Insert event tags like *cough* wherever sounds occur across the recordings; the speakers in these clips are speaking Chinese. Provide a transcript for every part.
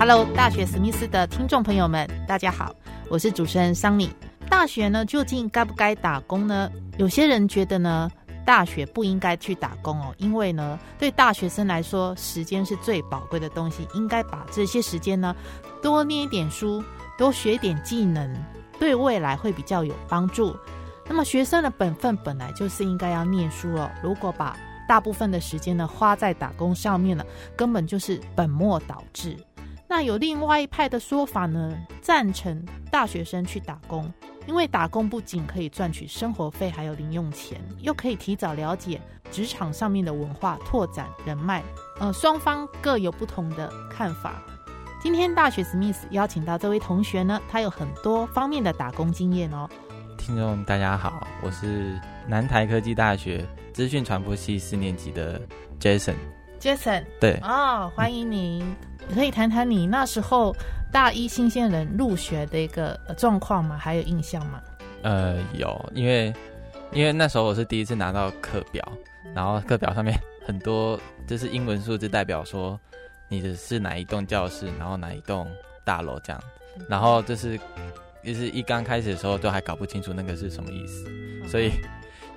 Hello，大学史密斯的听众朋友们，大家好，我是主持人桑尼。大学呢，究竟该不该打工呢？有些人觉得呢，大学不应该去打工哦，因为呢，对大学生来说，时间是最宝贵的东西，应该把这些时间呢，多念一点书，多学点技能，对未来会比较有帮助。那么，学生的本分本来就是应该要念书哦，如果把大部分的时间呢花在打工上面了，根本就是本末倒置。那有另外一派的说法呢，赞成大学生去打工，因为打工不仅可以赚取生活费，还有零用钱，又可以提早了解职场上面的文化，拓展人脉。呃，双方各有不同的看法。今天大学史密斯邀请到这位同学呢，他有很多方面的打工经验哦。听众大家好，我是南台科技大学资讯传播系四年级的 Jason。Jason，对哦，欢迎你。可以谈谈你那时候大一新鲜人入学的一个状况吗？还有印象吗？呃，有，因为因为那时候我是第一次拿到课表，然后课表上面很多就是英文数字，代表说你的是哪一栋教室，然后哪一栋大楼这样，然后就是就是一刚开始的时候都还搞不清楚那个是什么意思，所以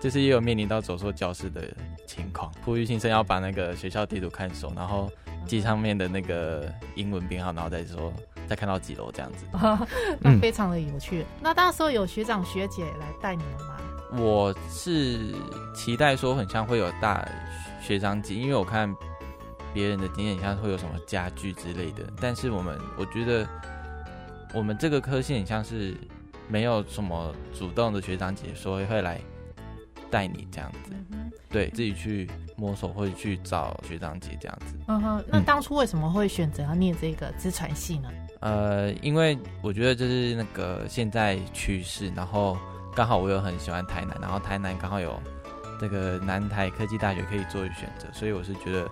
就是也有面临到走错教室的情况，呼吁新生要把那个学校地图看熟，然后。记上面的那个英文编号，然后再说再看到几楼这样子，*laughs* 那非常的有趣。那到时候有学长学姐来带你们吗？我是期待说很像会有大学长级，因为我看别人的经验像会有什么家具之类的。但是我们我觉得我们这个科系很像是没有什么主动的学长姐说会来带你这样子，对自己去。摸索或者去找学长姐这样子。嗯哼，那当初为什么会选择要念这个资传系呢？呃，因为我觉得就是那个现在趋势，然后刚好我又很喜欢台南，然后台南刚好有这个南台科技大学可以做选择，所以我是觉得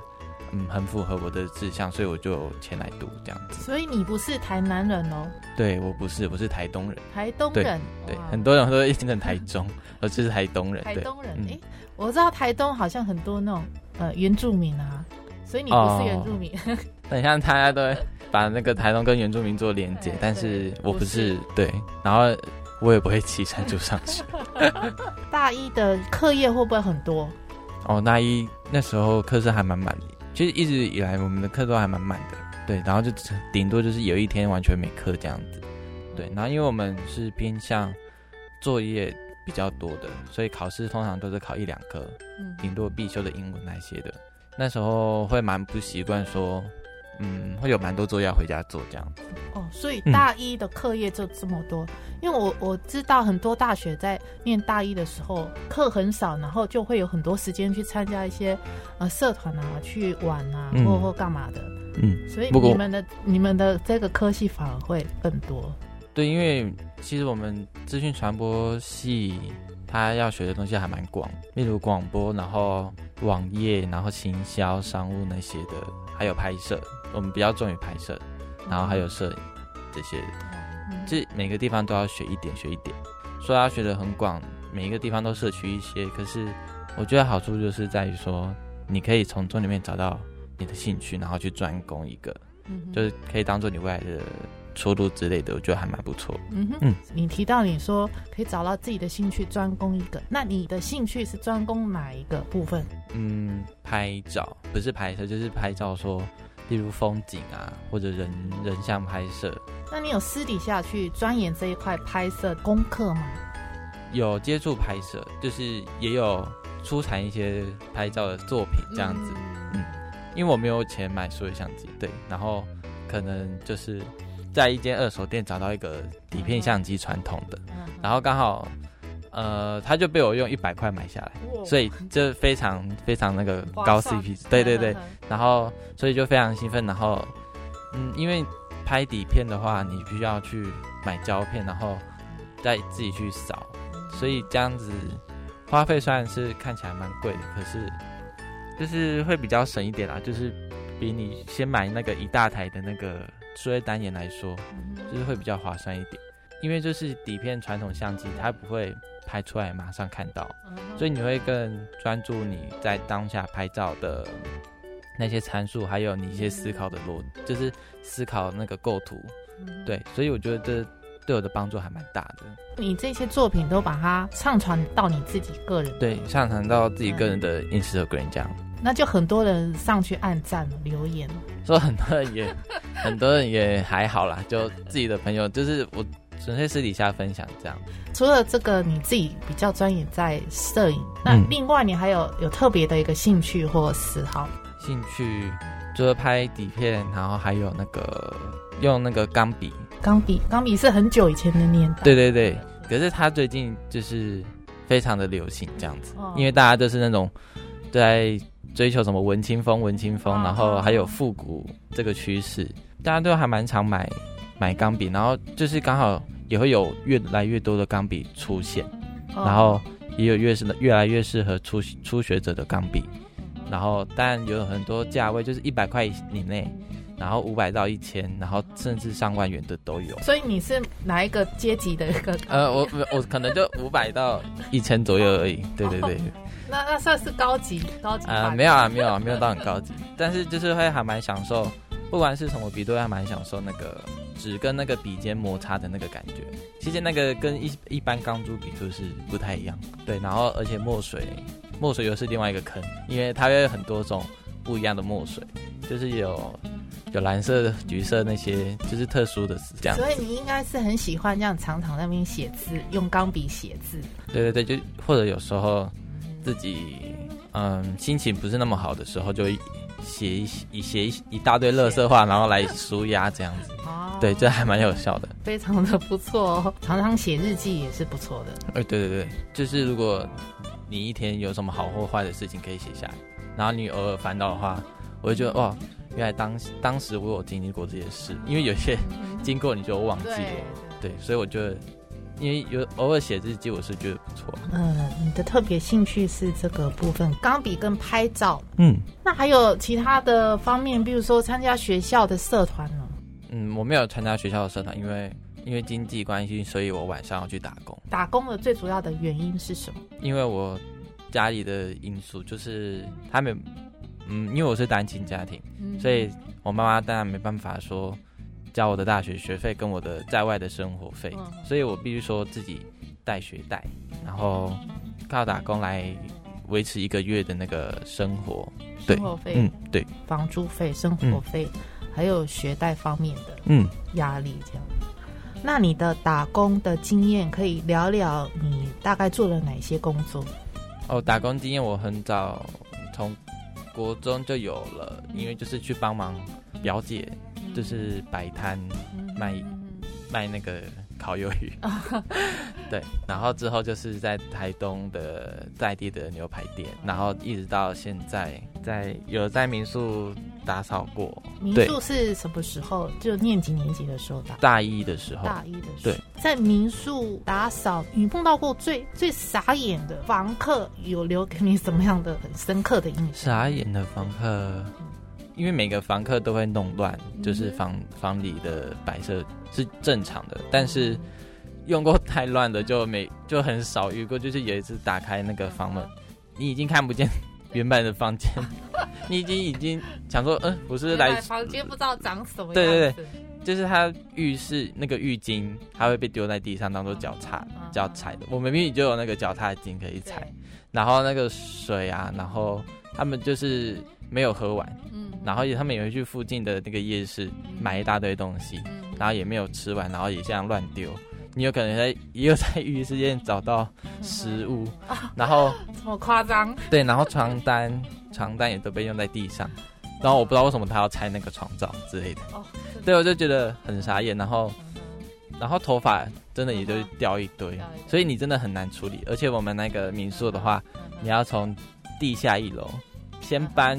嗯很符合我的志向，所以我就前来读这样子。所以你不是台南人哦？对我不是，我是台东人。台东人，对，很多人都一听成台中，*laughs* 我就是台东人。台东人，哎。我知道台东好像很多那种呃原住民啊，所以你不是原住民。等一下，大家都把那个台东跟原住民做连接，但是我不是对，然后我也不会骑山猪上去。*laughs* 大一的课业会不会很多？哦，大一那时候课是还蛮满的，其实一直以来我们的课都还蛮满的，对，然后就顶多就是有一天完全没课这样子，对，然后因为我们是偏向作业。比较多的，所以考试通常都是考一两科，嗯，顶多必修的英文那些的。那时候会蛮不习惯，说，嗯，会有蛮多作业要回家做这样子。哦，所以大一的课业就这么多，因为我我知道很多大学在念大一的时候课很少，然后就会有很多时间去参加一些呃社团啊，去玩啊，或或干嘛的。嗯，所以你们的你们的这个科系反而会更多。对，因为其实我们资讯传播系，他要学的东西还蛮广，例如广播，然后网页，然后行销、商务那些的，还有拍摄，我们比较重于拍摄，然后还有摄影这些，这每个地方都要学一点，学一点。说要学的很广，每一个地方都摄取一些，可是我觉得好处就是在于说，你可以从中里面找到你的兴趣，然后去专攻一个，就是可以当做你未来的。出路之类的，我觉得还蛮不错。嗯哼，嗯，你提到你说可以找到自己的兴趣，专攻一个，那你的兴趣是专攻哪一个部分？嗯，拍照不是拍摄，就是拍照，说例如风景啊，或者人人像拍摄。那你有私底下去钻研这一块拍摄功课吗？有接触拍摄，就是也有出产一些拍照的作品这样子。嗯，因为我没有钱买数位相机，对，然后可能就是。在一间二手店找到一个底片相机，传统的，然后刚好呃，他就被我用一百块买下来，所以这非常非常那个高 CP 值，对对对然后所以就非常兴奋，然后嗯，因为拍底片的话，你必须要去买胶片，然后再自己去扫，所以这样子花费虽然是看起来蛮贵的，可是就是会比较省一点啦，就是比你先买那个一大台的那个数位单眼来说，嗯。就是会比较划算一点，因为就是底片传统相机它不会拍出来马上看到，嗯所以你会更专注你在当下拍照的那些参数，还有你一些思考的逻，就是思考那个构图。嗯。对，所以我觉得这对我的帮助还蛮大的。你这些作品都把它上传到你自己个人，对，上传到自己个人的 Instagram 这样，那就很多人上去按赞留言了。说很多人也很多人也还好啦，就自己的朋友，就是我纯粹私底下分享这样。除了这个你自己比较专业在摄影，那嗯另外你还有有特别的一个兴趣或嗜好？兴趣就是拍底片，然后还有那个用那个钢笔，钢笔，钢笔是很久以前的年代。对对对，可是他最近就是非常的流行这样子，哦因为大家都是那种在追求什么文青风、文青风，哦然后还有复古这个趋势，大家都还蛮常买买钢笔，然后就是刚好也会有越来越多的钢笔出现，哦然后也有越是越来越适合初初学者的钢笔，然后当然有很多价位就是一百块以内，然后五百到一千，然后甚至上万元的都有。所以你是哪一个阶级的一个？呃，我我我可能就五百到一千左右而已。对对对，那那算是高级高级啊、版没有啊，没有啊，没有到很高级，*laughs* 但是就是会还蛮享受，不管是什么笔，都还蛮享受那个纸跟那个笔尖摩擦的那个感觉。其实那个跟一一般钢珠笔就是不太一样。对，然后而且墨水，墨水又是另外一个坑，因为它会有很多种不一样的墨水，就是有有蓝色、橘色那些，就是特殊的这样。所以你应该是很喜欢这样常常在那边写字，用钢笔写字。对对对，就或者有时候自己嗯心情不是那么好的时候，就写一写写一一大堆乐色话，然后来舒压这样子。哦，对，这还蛮有效的。非常的不错哦。常常写日记也是不错的。哎，对对对，就是如果你一天有什么好或坏的事情可以写下来，然后你偶尔烦恼的话，我就觉得哇，原来当当时我有经历过这些事，因为有些经过你就忘记对了。对，所以我觉得，因为有偶尔写日记，我是觉得不错。嗯，你的特别兴趣是这个部分，钢笔跟拍照。嗯那还有其他的方面，比如说参加学校的社团呢？嗯，我没有参加学校的社团，因为因为经济关系，所以我晚上要去打工。打工的最主要的原因是什么？因为我家里的因素，就是他们，嗯，因为我是单亲家庭，嗯所以我妈妈当然没办法说交我的大学学费跟我的在外的生活费，嗯所以我必须说自己带学贷，然后靠打工来维持一个月的那个生活。对生活费、嗯，对，房租费、生活费，还有学贷方面的嗯，压力，这样。那你的打工的经验，可以聊聊你大概做了哪些工作？哦，打工经验我很早从国中就有了，因为就是去帮忙表姐，就是摆摊卖卖那个烤鱿鱼，*laughs* 对，然后之后就是在台东的在地的牛排店，然后一直到现在在有在民宿打扫过，民宿是什么时候？就念几年级的时候打？大一的时候，大一的时候。对，在民宿打扫，你碰到过最最傻眼的房客，有留给你什么样的很深刻的印象？傻眼的房客，因为每个房客都会弄乱，嗯就是房房里的摆设是正常的，但是用过太乱的就没 *laughs* 就很少遇过。就是有一次打开那个房门，你已经看不见原本的房间，*laughs* 你已经已经想说，嗯、我是不是来房间不知道长什么样子。对对就是他浴室那个浴巾，它会被丢在地上当做脚踏嗯脚踩的。我们明明就有那个脚踏巾可以踩，然后那个水啊，然后他们就是没有喝完，嗯然后也他们也会去附近的那个夜市买一大堆东西，嗯然后也没有吃完，然后也这样乱丢。你有可能在 *laughs* 也有在浴室间找到食物，然后 *laughs* 这么夸张？对，然后床单 *laughs* 床单也都被用在地上，然后我不知道为什么他要拆那个床罩之类的。哦，对，我就觉得很傻眼，然后然后头发真的也就掉一堆，所以你真的很难处理。而且我们那个民宿的话，你要从地下一楼先搬，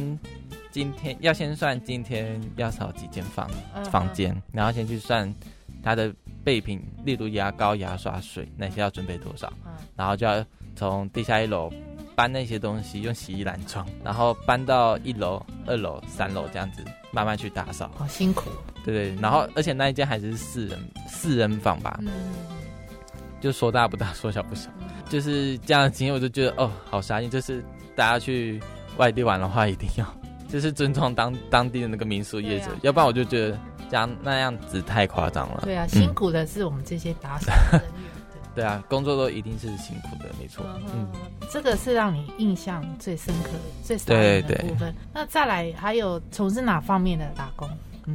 今天要先算今天要扫几间房房间，然后先去算它的备品，例如牙膏、牙刷、水那些要准备多少，然后就要从地下一楼搬那些东西，用洗衣篮装，然后搬到一楼、二楼、三楼这样子慢慢去打扫，好辛苦。对对，然后而且那一间还是四人四人房吧，就说大不大，说小不小，就是这样的经验，我就觉得哦，好傻眼。就是大家去外地玩的话，一定要 *laughs* 就是尊重当当地的那个民宿业者，要不然我就觉得这样那样子太夸张了。对啊，辛苦的是我们这些打扫人员。*laughs* 对啊，工作都一定是辛苦的，没错。嗯，这个是让你印象最深刻、最深刻的部分。那再来还有从事哪方面的打工？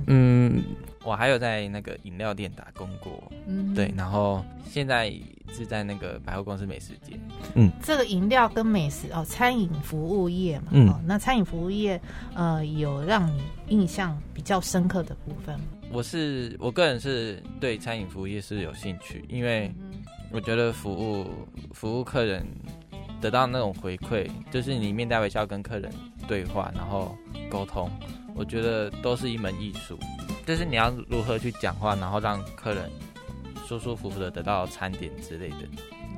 嗯，我还有在那个饮料店打工过，嗯，对，然后现在是在那个百货公司美食街，嗯，这个饮料跟美食哦，餐饮服务业嘛，嗯，那餐饮服务业呃，有让你印象比较深刻的部分吗？我是我个人是对餐饮服务业是有兴趣，因为我觉得服务服务客人得到那种回馈，就是你面带微笑跟客人对话，然后沟通。我觉得都是一门艺术，就是你要如何去讲话，然后让客人舒舒服服的得到餐点之类的，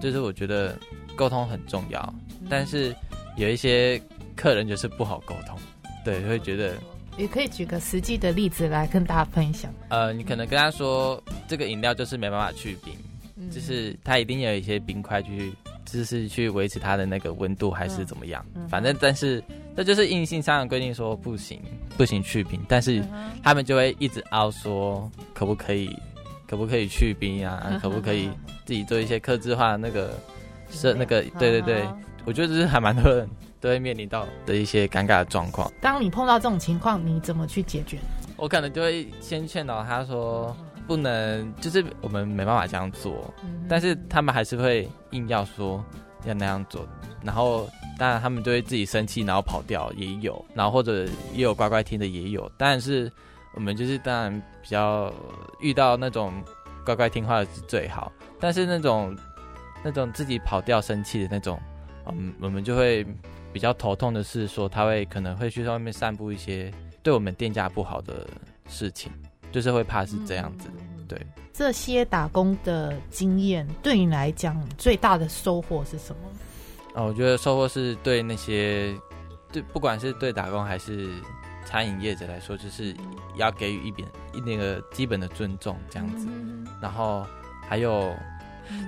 就是我觉得沟通很重要。但是有一些客人就是不好沟通，对，会觉得也可以举个实际的例子来跟大家分享。呃，你可能跟他说这个饮料就是没办法去冰，就是它一定有一些冰块去，就是去维持它的那个温度还是怎么样，反正但是。这就是硬性上的规定，说不行，不行去冰，但是他们就会一直凹说，可不可以，可不可以去冰啊？可不可以自己做一些克制化那个是那个？对对对，我觉得这是还蛮多人都会面临到的一些尴尬的状况。当你碰到这种情况，你怎么去解决？我可能就会先劝导他说，不能，就是我们没办法这样做，但是他们还是会硬要说要那样做，然后。当然，他们就会自己生气，然后跑掉也有，然后或者也有乖乖听的也有。但是我们就是当然比较遇到那种乖乖听话的是最好，但是那种那种自己跑掉生气的那种，嗯，我们就会比较头痛的是说他会可能会去外面散布一些对我们店家不好的事情，就是会怕是这样子。对，这些打工的经验对你来讲最大的收获是什么？啊，我觉得收获是对那些，对不管是对打工还是餐饮业者来说，就是要给予一点那个基本的尊重这样子。然后还有，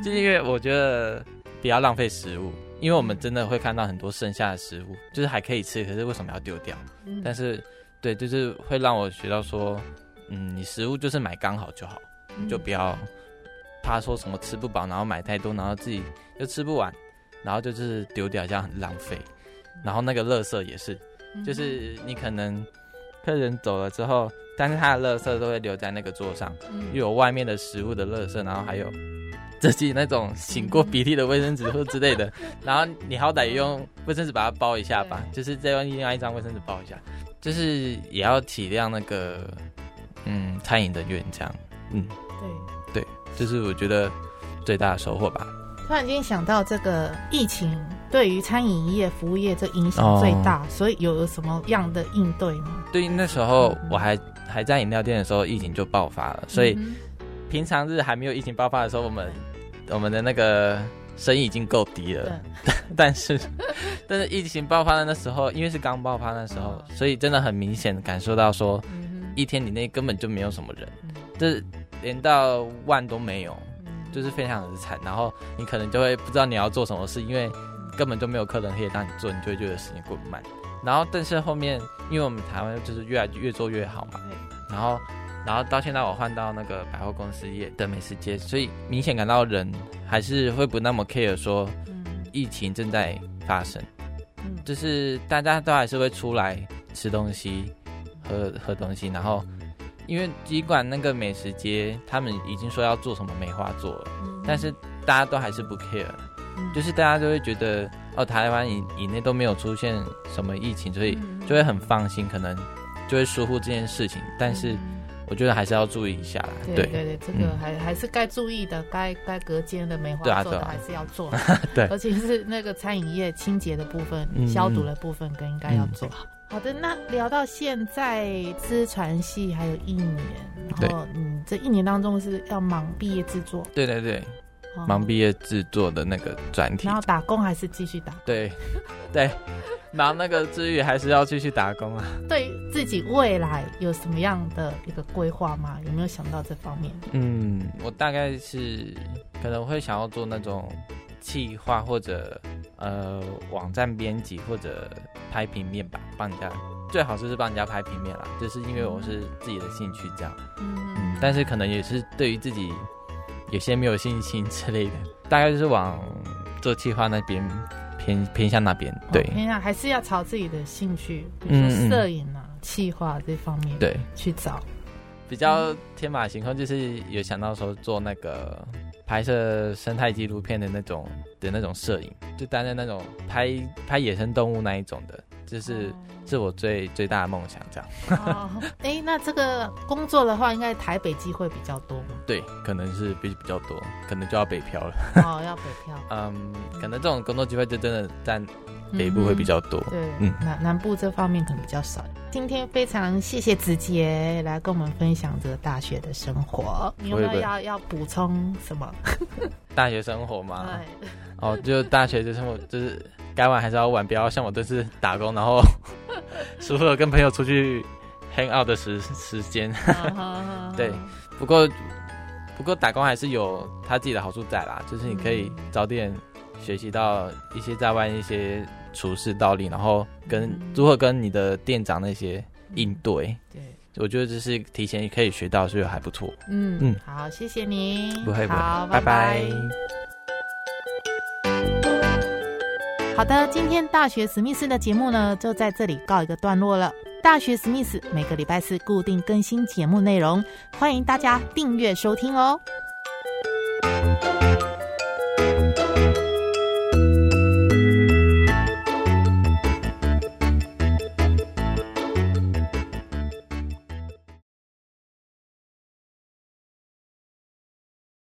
就是因为我觉得不要浪费食物，因为我们真的会看到很多剩下的食物，就是还可以吃，可是为什么要丢掉？但是对，就是会让我学到说，嗯，你食物就是买刚好就好，就不要怕说什么吃不饱，然后买太多，然后自己又吃不完。然后就是丢掉，这样很浪费。然后那个垃圾也是，就是你可能客人走了之后，但是他的垃圾都会留在那个桌上，又有外面的食物的垃圾，然后还有自己那种擤过鼻涕的卫生纸或之类的。*laughs* 然后你好歹用卫生纸把它包一下吧，就是再用另外一张卫生纸包一下，就是也要体谅那个嗯餐饮人员这样。嗯，对对，就是我觉得最大的收获吧。突然间想到，这个疫情对于餐饮业、服务业这影响最大，所以有什么样的应对吗？对，那时候我还还在饮料店的时候，疫情就爆发了。所以平常日还没有疫情爆发的时候，我们我们的那个生意已经够低了。*laughs* 但是但是疫情爆发的那时候，因为是刚爆发那时候，所以真的很明显感受到说，一天以内根本就没有什么人，这连到万都没有。就是非常的惨，然后你可能就会不知道你要做什么事，因为根本就没有客人可以让你做，你就会觉得时间过慢。然后，但是后面，因为我们台湾就是越来越做越好嘛，然后，然后到现在我换到那个百货公司业的美食街，所以明显感到人还是会不那么 care 说疫情正在发生，就是大家都还是会出来吃东西、喝喝东西，然后。因为尽管那个美食街，他们已经说要做什么梅花座了，但是大家都还是不 care，就是大家都会觉得哦，台湾以以内都没有出现什么疫情，所以就会很放心，可能就会疏忽这件事情。但是我觉得还是要注意一下啦。对对。对对，这个嗯。还、还是该注意的，该该隔间的梅花做的还是要做，*laughs* 对。而且是那个餐饮业清洁的部分、嗯。消毒的部分更应该要做好。好的，那聊到现在，资传系还有一年，然后嗯，这一年当中是要忙毕业制作，对对对，哦忙毕业制作的那个专题然，后打工还是继续打工？对 *laughs* 对，忙那个之余还是要继续打工啊。对自己未来有什么样的一个规划吗？有没有想到这方面？嗯，我大概是可能会想要做那种企划或者呃网站编辑或者拍平面吧，帮人家最好就是帮人家拍平面啦，就是因为我是自己的兴趣这样。嗯嗯，但是可能也是对于自己有些没有信心之类的，大概就是往做企划那边偏偏向那边。对、哦偏向还是要朝自己的兴趣，比如说摄影啊、企划这方面对，去找。比较天马行空，就是有想到说做那个拍摄生态纪录片的那种的那种摄影，就担任那种拍拍野生动物那一种的，就是是我最最大的梦想。这样哦，哎，那这个工作的话，应该台北机会比较多吗？*laughs* 对，可能是比比较多，可能就要北漂了。哦，要北漂，*laughs* 嗯，可能这种工作机会就真的在北部会比较多。对，嗯南南部这方面可能比较少。今天非常谢谢子杰来跟我们分享这个大学的生活，你有没有要要补充什么？*laughs* 大学生活嘛，哎，哦，就大学的生活就是该玩还是要玩，不要像我这次打工，然后 *laughs* 除了跟朋友出去 hang out 的时时间。*laughs* 对不过不过打工还是有他自己的好处在啦，就是你可以早点学习到一些在外一些处事道理，然后跟嗯如何跟你的店长那些应对，对，我觉得这是提前可以学到，所以还不错。嗯嗯好，谢谢你，不会不好，会，拜拜。好的，今天大学史密斯的节目呢，就在这里告一个段落了。大学史密斯每个礼拜四固定更新节目内容，欢迎大家订阅收听哦。